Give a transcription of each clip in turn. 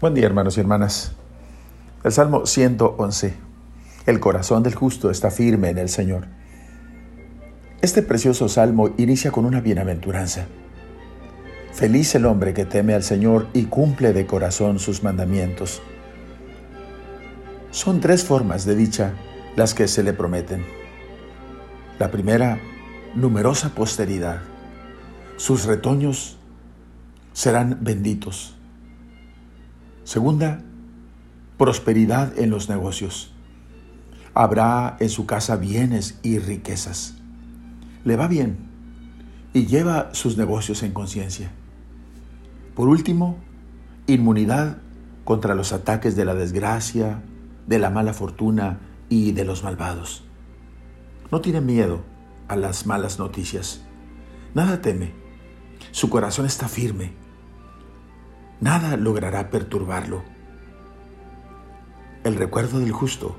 Buen día hermanos y hermanas. El Salmo 111. El corazón del justo está firme en el Señor. Este precioso salmo inicia con una bienaventuranza. Feliz el hombre que teme al Señor y cumple de corazón sus mandamientos. Son tres formas de dicha las que se le prometen. La primera, numerosa posteridad. Sus retoños serán benditos. Segunda, prosperidad en los negocios. Habrá en su casa bienes y riquezas. Le va bien y lleva sus negocios en conciencia. Por último, inmunidad contra los ataques de la desgracia, de la mala fortuna y de los malvados. No tiene miedo a las malas noticias. Nada teme. Su corazón está firme nada logrará perturbarlo. El recuerdo del justo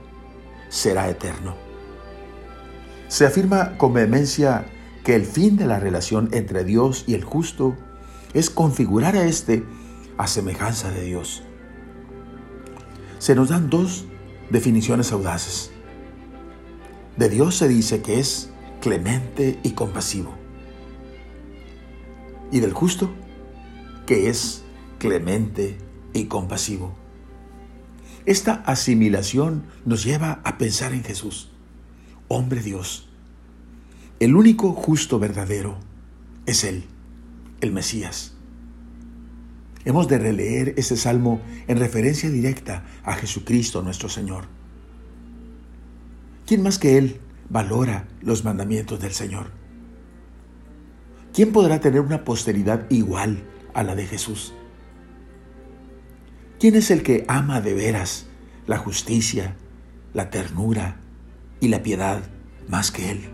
será eterno. Se afirma con vehemencia que el fin de la relación entre Dios y el justo es configurar a éste a semejanza de Dios. Se nos dan dos definiciones audaces. De Dios se dice que es clemente y compasivo. Y del justo, que es clemente y compasivo. Esta asimilación nos lleva a pensar en Jesús, hombre Dios. El único justo verdadero es Él, el Mesías. Hemos de releer ese salmo en referencia directa a Jesucristo nuestro Señor. ¿Quién más que Él valora los mandamientos del Señor? ¿Quién podrá tener una posteridad igual a la de Jesús? ¿Quién es el que ama de veras la justicia, la ternura y la piedad más que Él?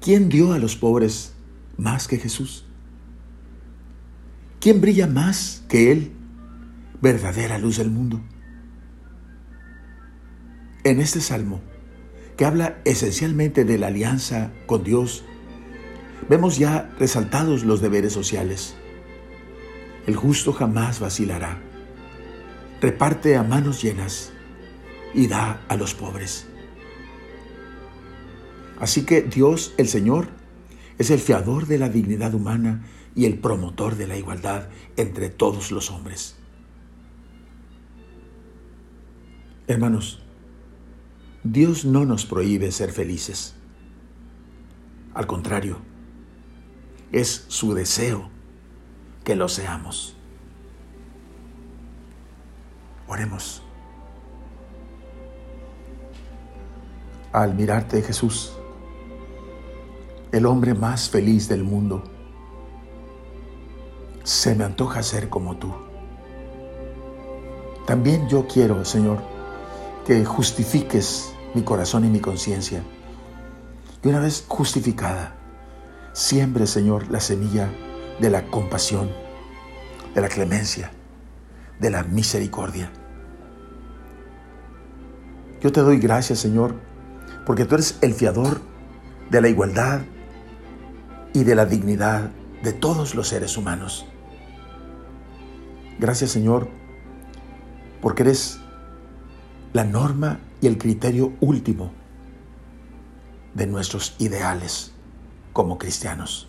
¿Quién dio a los pobres más que Jesús? ¿Quién brilla más que Él, verdadera luz del mundo? En este salmo, que habla esencialmente de la alianza con Dios, vemos ya resaltados los deberes sociales el justo jamás vacilará. Reparte a manos llenas y da a los pobres. Así que Dios, el Señor, es el fiador de la dignidad humana y el promotor de la igualdad entre todos los hombres. Hermanos, Dios no nos prohíbe ser felices. Al contrario, es su deseo que lo seamos. Oremos. Al mirarte, Jesús, el hombre más feliz del mundo, se me antoja ser como tú. También yo quiero, Señor, que justifiques mi corazón y mi conciencia. Y una vez justificada, siembre, Señor, la semilla de la compasión, de la clemencia, de la misericordia. Yo te doy gracias, Señor, porque tú eres el fiador de la igualdad y de la dignidad de todos los seres humanos. Gracias, Señor, porque eres la norma y el criterio último de nuestros ideales como cristianos.